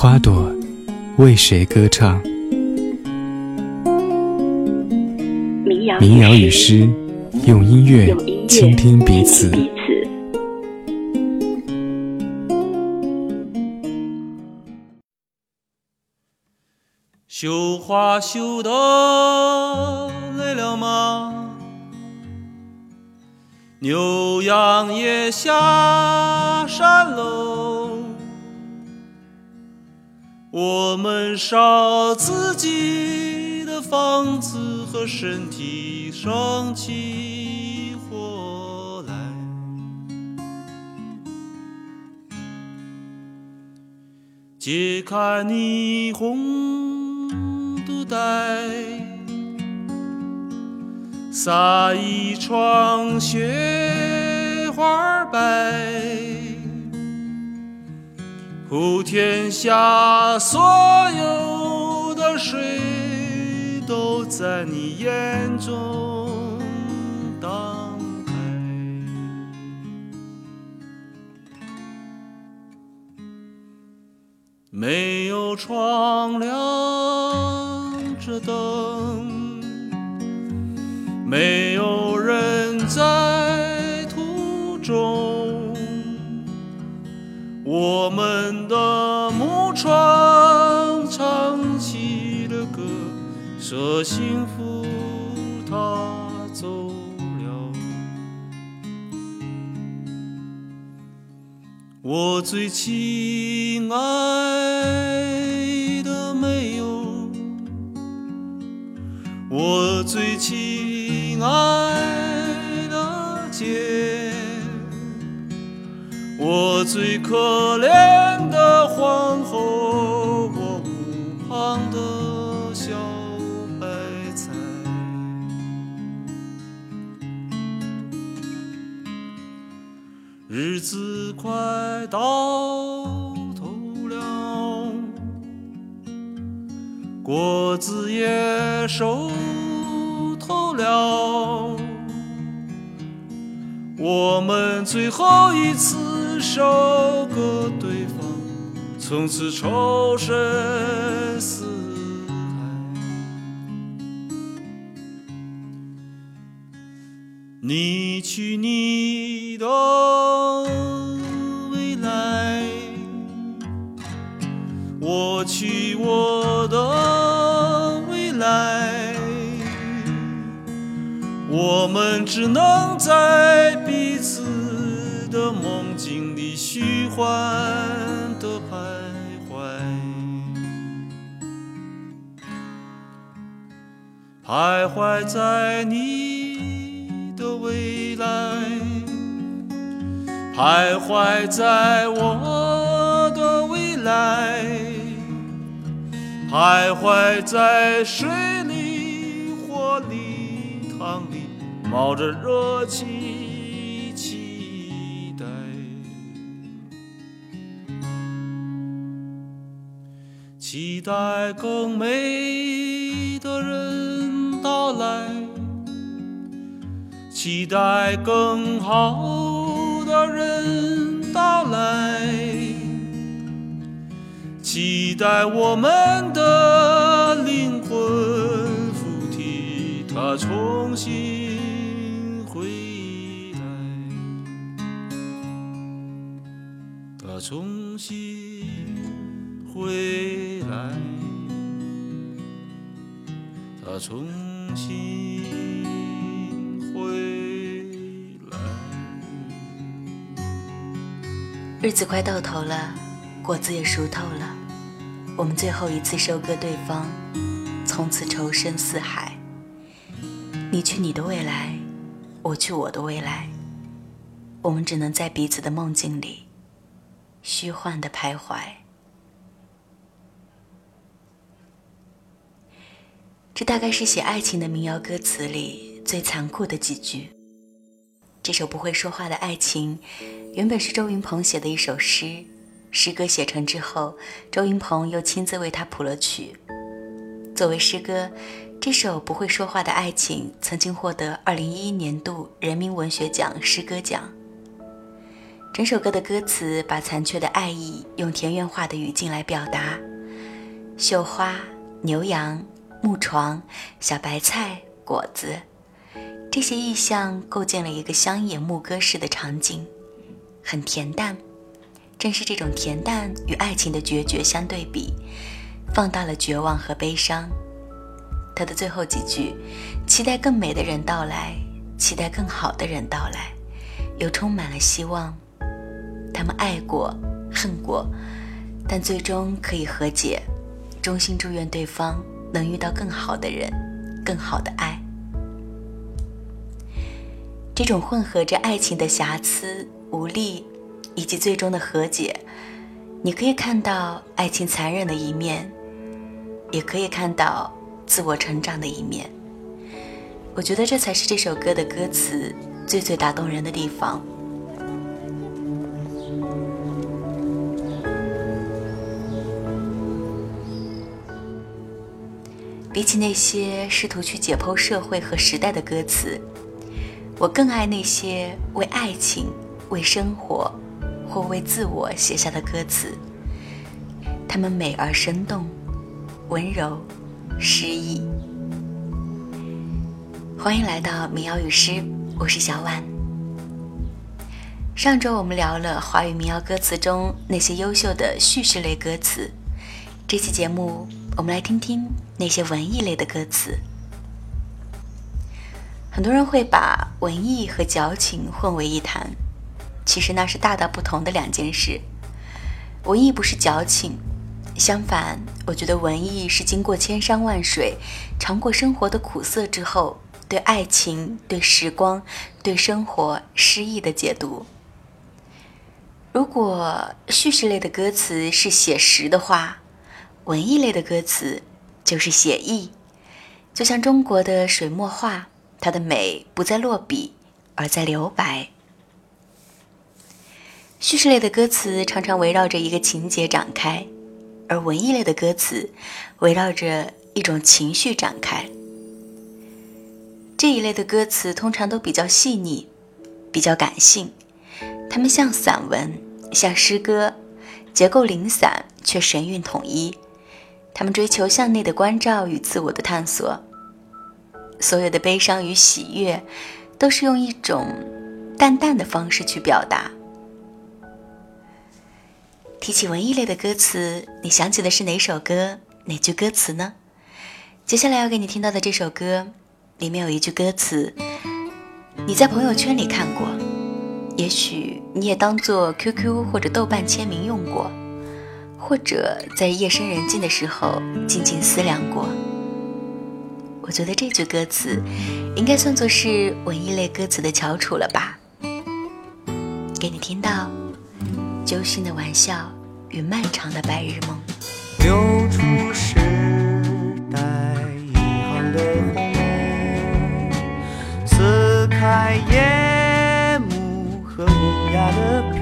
花朵为谁歌唱？民谣与诗，用音乐倾听彼此。绣花绣的累了吗？牛羊也下山喽。我们烧自己的房子和身体，生起火来。揭开霓虹肚带，撒一床雪花白，普天下所有的水都在你眼中荡开。没有窗亮着灯，没有人我们的木船唱起了歌，说幸福它走了。我最亲爱的没有，我最亲爱我最可怜的皇后，我屋旁的小白菜。日子快到头了，果子也熟透了，我们最后一次收割对方，从此仇深似海。你去你的未来，我去我的未来，我们只能在彼此的梦境里虚幻的徘徊，徘徊在你。的未来，徘徊在我的未来，徘徊在水里、火里、汤里，冒着热气，期待更美的人到来。期待更好的人到来，期待我们的灵魂附体，它重新回来，它重新来，他重新回来。日子快到头了，果子也熟透了，我们最后一次收割对方，从此仇深似海。你去你的未来，我去我的未来，我们只能在彼此的梦境里虚幻的徘徊。这大概是写爱情的民谣歌词里最残酷的几句。这首不会说话的爱情，原本是周云鹏写的一首诗。诗歌写成之后，周云鹏又亲自为他谱了曲。作为诗歌，这首不会说话的爱情曾经获得2011年度人民文学奖诗歌奖。整首歌的歌词把残缺的爱意用田园化的语境来表达：绣花、牛羊、木床、小白菜、果子，这些意象构建了一个乡野牧歌式的场景，很恬淡。正是这种恬淡与爱情的决绝相对比，放大了绝望和悲伤。他的最后几句，期待更美的人到来，期待更好的人到来，又充满了希望。他们爱过，恨过，但最终可以和解。衷心祝愿对方能遇到更好的人，更好的爱。这种混合着爱情的瑕疵、无力。以及最终的和解，你可以看到爱情残忍的一面，也可以看到自我成长的一面。我觉得这才是这首歌的歌词最最打动人的地方。比起那些试图去解剖社会和时代的歌词，我更爱那些为爱情、为生活。或为自我写下的歌词，它们美而生动，温柔，诗意。欢迎来到民谣与诗，我是小婉。上周我们聊了华语民谣歌词中那些优秀的叙事类歌词，这期节目我们来听听那些文艺类的歌词。很多人会把文艺和矫情混为一谈。其实那是大大不同的两件事。文艺不是矫情，相反，我觉得文艺是经过千山万水、尝过生活的苦涩之后，对爱情、对时光、对生活诗意的解读。如果叙事类的歌词是写实的话，文艺类的歌词就是写意。就像中国的水墨画，它的美不在落笔，而在留白。叙事类的歌词常常围绕着一个情节展开，而文艺类的歌词围绕着一种情绪展开。这一类的歌词通常都比较细腻，比较感性，它们像散文，像诗歌，结构零散却神韵统一。他们追求向内的关照与自我的探索，所有的悲伤与喜悦，都是用一种淡淡的方式去表达。提起文艺类的歌词，你想起的是哪首歌、哪句歌词呢？接下来要给你听到的这首歌，里面有一句歌词，你在朋友圈里看过，也许你也当做 QQ 或者豆瓣签名用过，或者在夜深人静的时候静静思量过。我觉得这句歌词，应该算作是文艺类歌词的翘楚了吧？给你听到。揪心的玩笑与漫长的白日梦，流出时代遗憾的红梅，撕开夜幕和无涯的，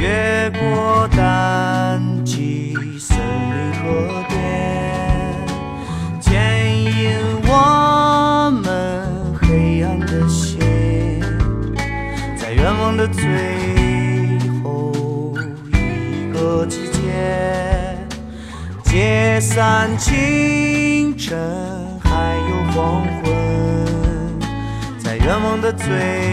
越过淡季森林河边，牵引我们黑暗的心，在愿望的最后一个季节。解散清晨，还有黄昏，在愿望的最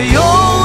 却又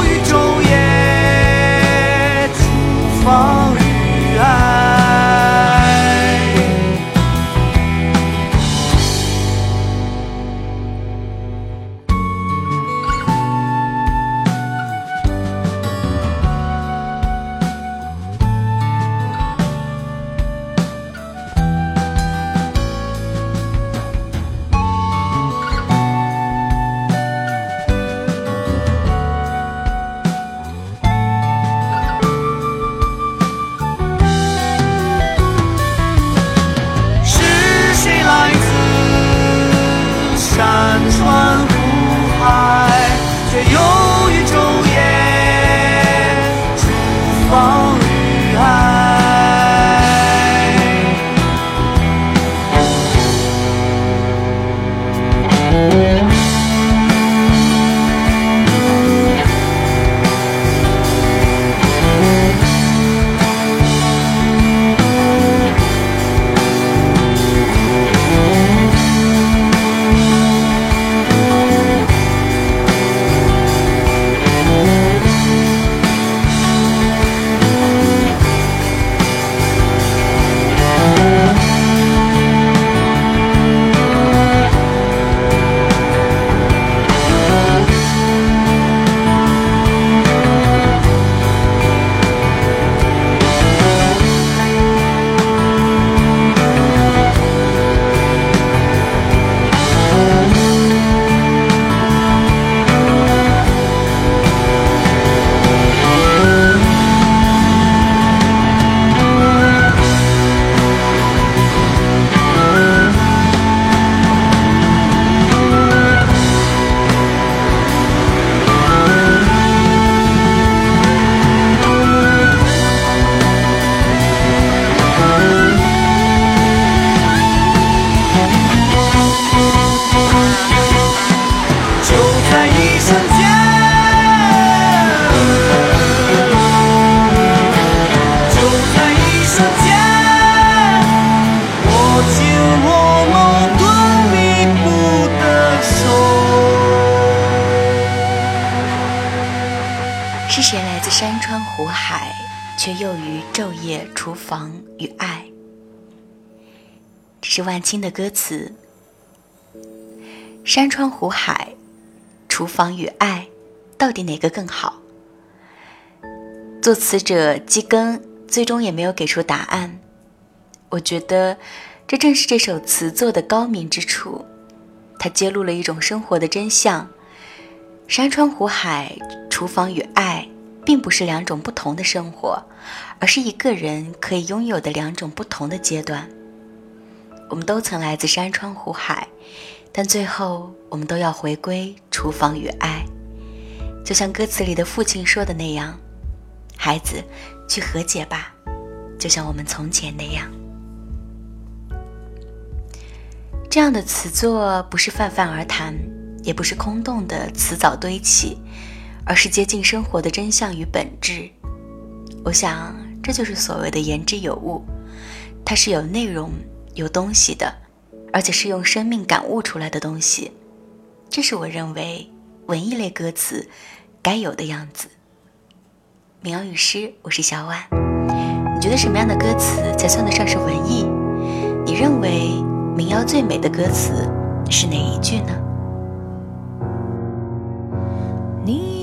却又于昼夜厨房与爱？这是万青的歌词。山川湖海，厨房与爱，到底哪个更好？作词者基根最终也没有给出答案。我觉得，这正是这首词作的高明之处。它揭露了一种生活的真相：山川湖海，厨房与爱，并不是两种不同的生活，而是一个人可以拥有的两种不同的阶段。我们都曾来自山川湖海。但最后，我们都要回归厨房与爱，就像歌词里的父亲说的那样：“孩子，去和解吧，就像我们从前那样。”这样的词作不是泛泛而谈，也不是空洞的词藻堆砌，而是接近生活的真相与本质。我想，这就是所谓的言之有物，它是有内容、有东西的。而且是用生命感悟出来的东西，这是我认为文艺类歌词该有的样子。民谣与诗，我是小婉。你觉得什么样的歌词才算得上是文艺？你认为民谣最美的歌词是哪一句呢？你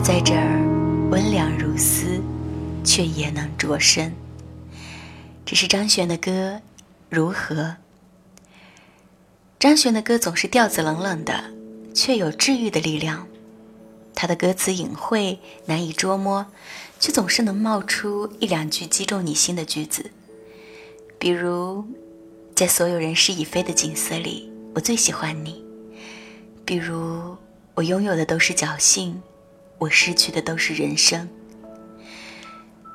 在这儿温凉如丝，却也能灼身。这是张悬的歌《如何》。张悬的歌总是调子冷冷的，却有治愈的力量。他的歌词隐晦难以捉摸，却总是能冒出一两句击中你心的句子。比如，在所有人事已非的景色里，我最喜欢你。比如，我拥有的都是侥幸，我失去的都是人生。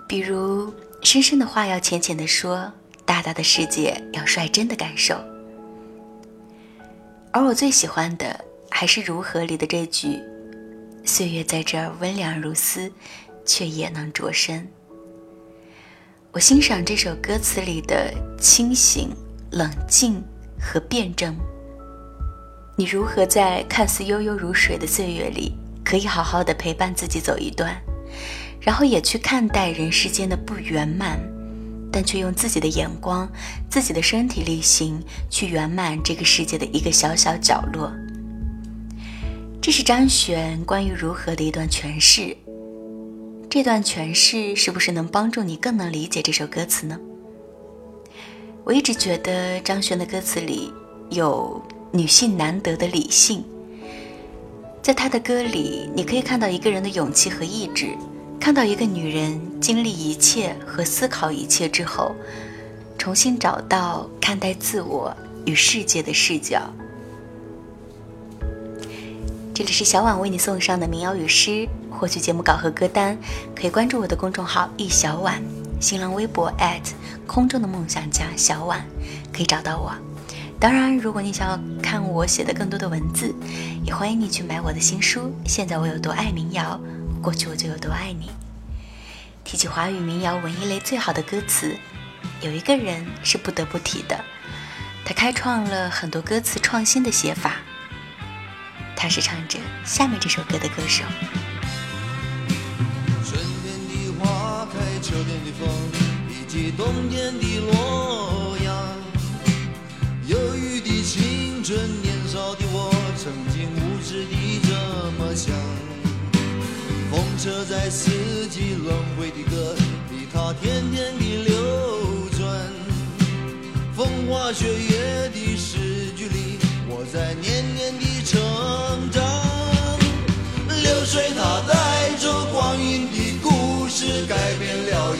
比如，深深的话要浅浅的说，大大的世界要率真的感受。而我最喜欢的，还是《如何》里的这句。岁月在这儿温凉如丝，却也能灼身。我欣赏这首歌词里的清醒、冷静和辩证。你如何在看似悠悠如水的岁月里，可以好好的陪伴自己走一段，然后也去看待人世间的不圆满，但却用自己的眼光、自己的身体力行去圆满这个世界的一个小小角落。这是张悬关于如何的一段诠释。这段诠释是不是能帮助你更能理解这首歌词呢？我一直觉得张悬的歌词里有女性难得的理性，在他的歌里，你可以看到一个人的勇气和意志，看到一个女人经历一切和思考一切之后，重新找到看待自我与世界的视角。这里是小婉为你送上的民谣与诗。获取节目稿和歌单，可以关注我的公众号“一小婉”，新浪微博空中的梦想家小婉，可以找到我。当然，如果你想要看我写的更多的文字，也欢迎你去买我的新书《现在我有多爱民谣，过去我就有多爱你》。提起华语民谣文艺类最好的歌词，有一个人是不得不提的，他开创了很多歌词创新的写法。他是唱着下面这首歌的歌手。春天的花开，秋天的风，以及冬天的洛春，年少的我，曾经无知的这么想。风车在四季轮回的歌里，它天天的流转。风花雪月的诗句里，我在年年的。成长，流水它带着光阴的故事，改变了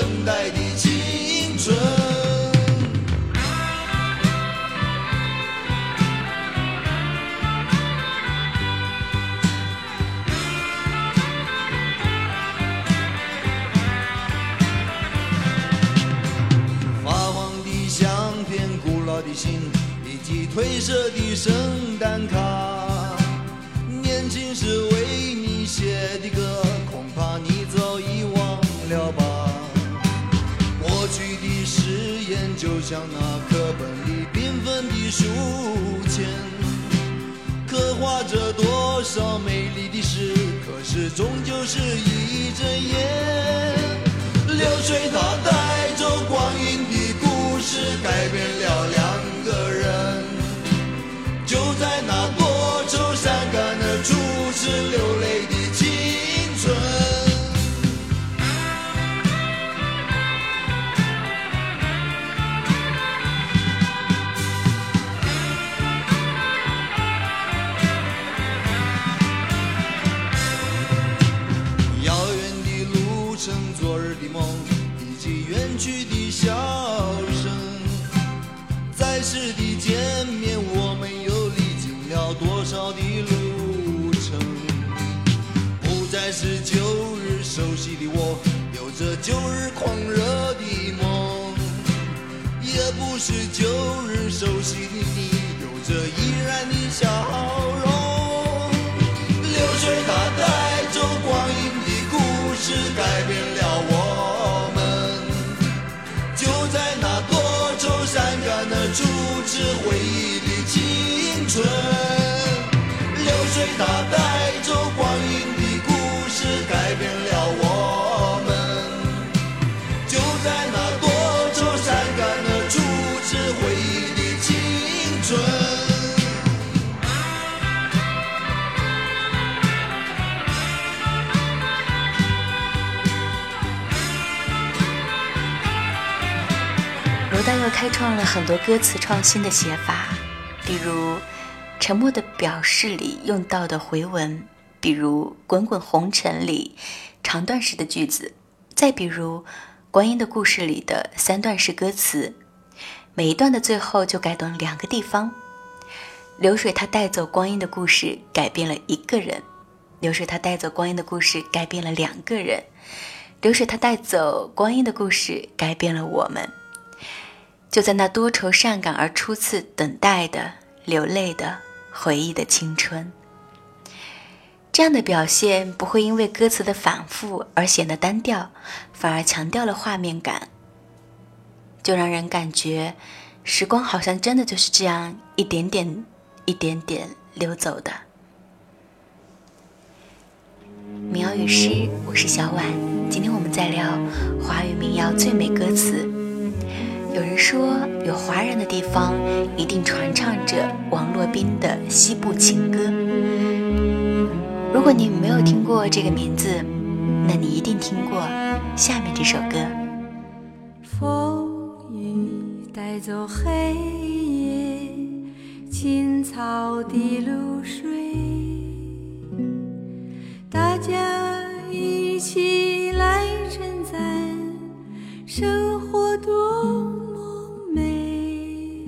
等待的青春。发黄的相片、古老的信以及褪色的圣诞卡，年轻时为你写的歌，就像那课本里缤纷的书签，刻画着多少美丽的诗，可是终究是一阵烟。流水它带走光阴的是旧日熟悉的你，有着依然的笑容。流水它带走光阴的故事，改变了我们。就在那多愁善感的初次回忆的青春，流水它带开创了很多歌词创新的写法，比如《沉默的表示》里用到的回文，比如《滚滚红尘》里长段式的句子，再比如《光阴的故事》里的三段式歌词，每一段的最后就改动两个地方。流水它带走光阴的故事，改变了一个人；流水它带走光阴的故事，改变了两个人；流水它带走光阴的故事，改变了我们。就在那多愁善感而初次等待的、流泪的、回忆的青春，这样的表现不会因为歌词的反复而显得单调，反而强调了画面感，就让人感觉时光好像真的就是这样一点点、一点点流走的。民谣与诗，我是小婉，今天我们在聊华语民谣最美歌词。有人说，有华人的地方一定传唱着王洛宾的西部情歌。如果你没有听过这个名字，那你一定听过下面这首歌。风雨带走黑夜，青草的露水，大家一起生活多么美。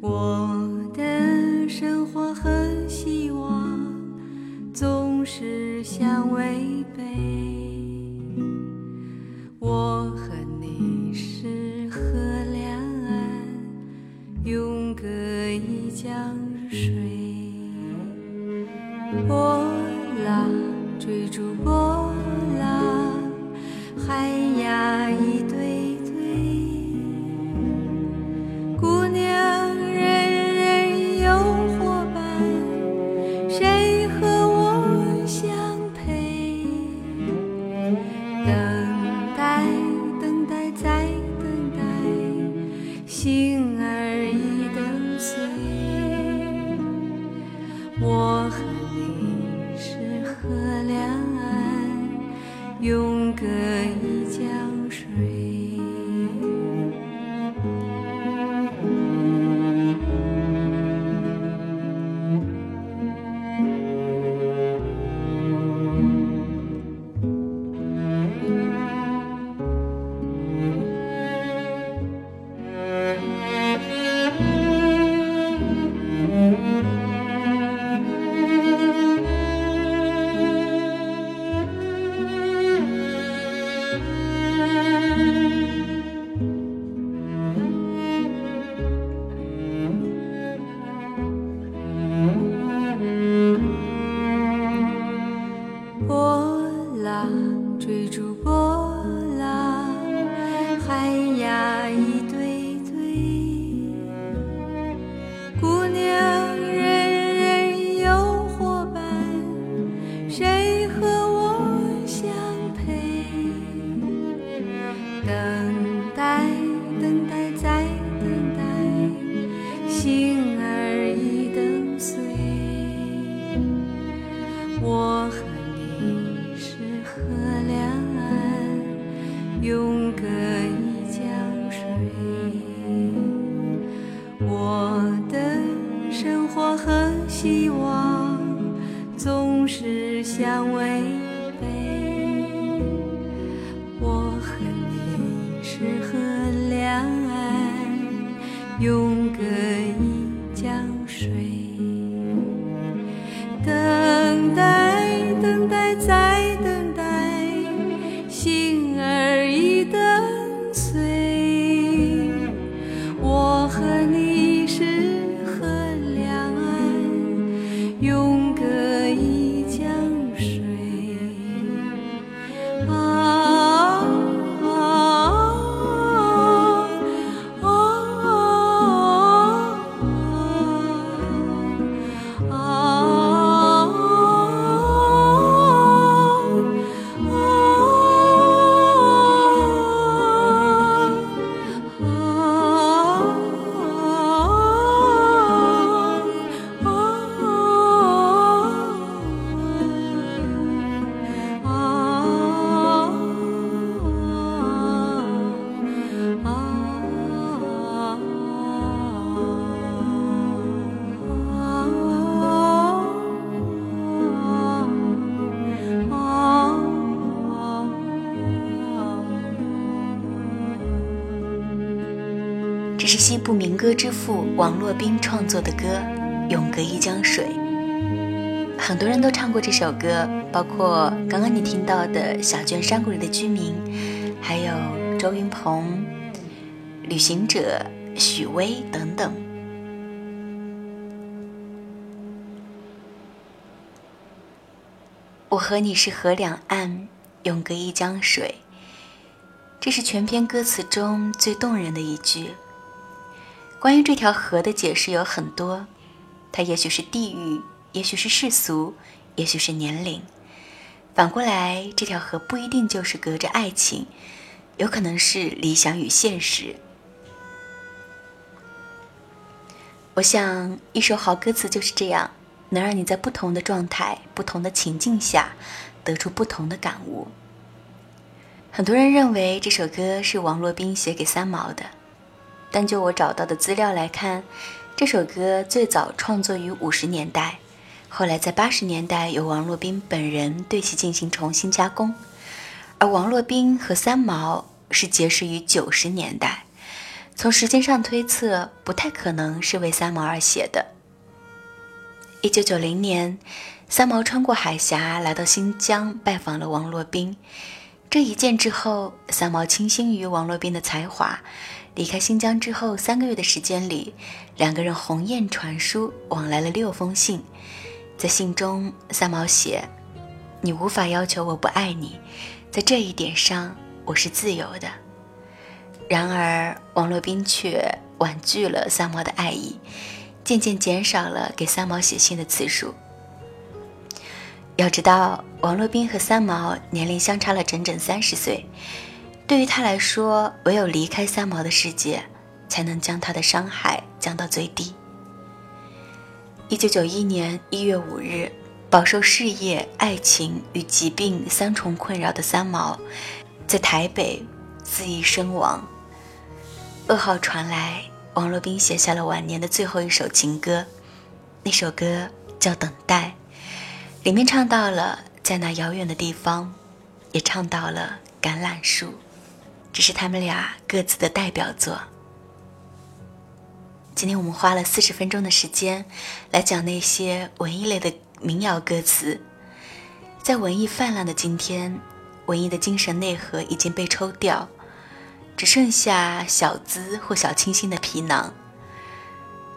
我的生活和希望总是相违背。我和你是河两岸，永隔一江水。波浪追逐波之父王洛宾创作的歌《永隔一江水》。很多人都唱过这首歌，包括刚刚你听到的小娟山谷里的居民，还有周云鹏、旅行者、许巍等等。我和你是河两岸，永隔一江水。这是全篇歌词中最动人的一句。关于这条河的解释有很多，它也许是地域。也许是世俗，也许是年龄。反过来，这条河不一定就是隔着爱情，有可能是理想与现实。我想，一首好歌词就是这样，能让你在不同的状态、不同的情境下，得出不同的感悟。很多人认为这首歌是王洛宾写给三毛的，但就我找到的资料来看，这首歌最早创作于五十年代。后来在八十年代，由王洛宾本人对其进行重新加工，而王洛宾和三毛是结识于九十年代，从时间上推测，不太可能是为三毛而写的。一九九零年，三毛穿过海峡来到新疆拜访了王洛宾，这一见之后，三毛倾心于王洛宾的才华，离开新疆之后三个月的时间里，两个人鸿雁传书，往来了六封信。在信中，三毛写：“你无法要求我不爱你，在这一点上我是自由的。”然而，王洛宾却婉拒了三毛的爱意，渐渐减少了给三毛写信的次数。要知道，王洛宾和三毛年龄相差了整整三十岁，对于他来说，唯有离开三毛的世界，才能将他的伤害降到最低。一九九一年一月五日，饱受事业、爱情与疾病三重困扰的三毛，在台北自缢身亡。噩耗传来，王洛宾写下了晚年的最后一首情歌，那首歌叫《等待》，里面唱到了在那遥远的地方，也唱到了橄榄树，这是他们俩各自的代表作。今天我们花了四十分钟的时间，来讲那些文艺类的民谣歌词。在文艺泛滥的今天，文艺的精神内核已经被抽掉，只剩下小资或小清新的皮囊。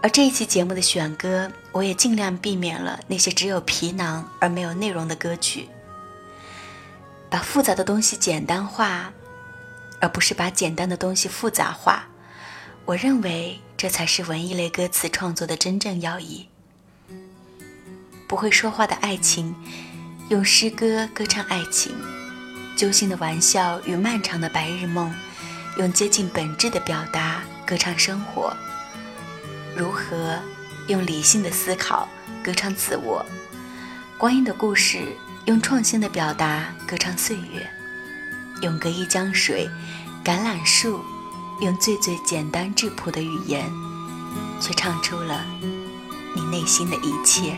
而这一期节目的选歌，我也尽量避免了那些只有皮囊而没有内容的歌曲，把复杂的东西简单化，而不是把简单的东西复杂化。我认为这才是文艺类歌词创作的真正要义。不会说话的爱情，用诗歌歌唱爱情；揪心的玩笑与漫长的白日梦，用接近本质的表达歌唱生活。如何用理性的思考歌唱自我？光阴的故事，用创新的表达歌唱岁月。永隔一江水，橄榄树。用最最简单质朴的语言，却唱出了你内心的一切。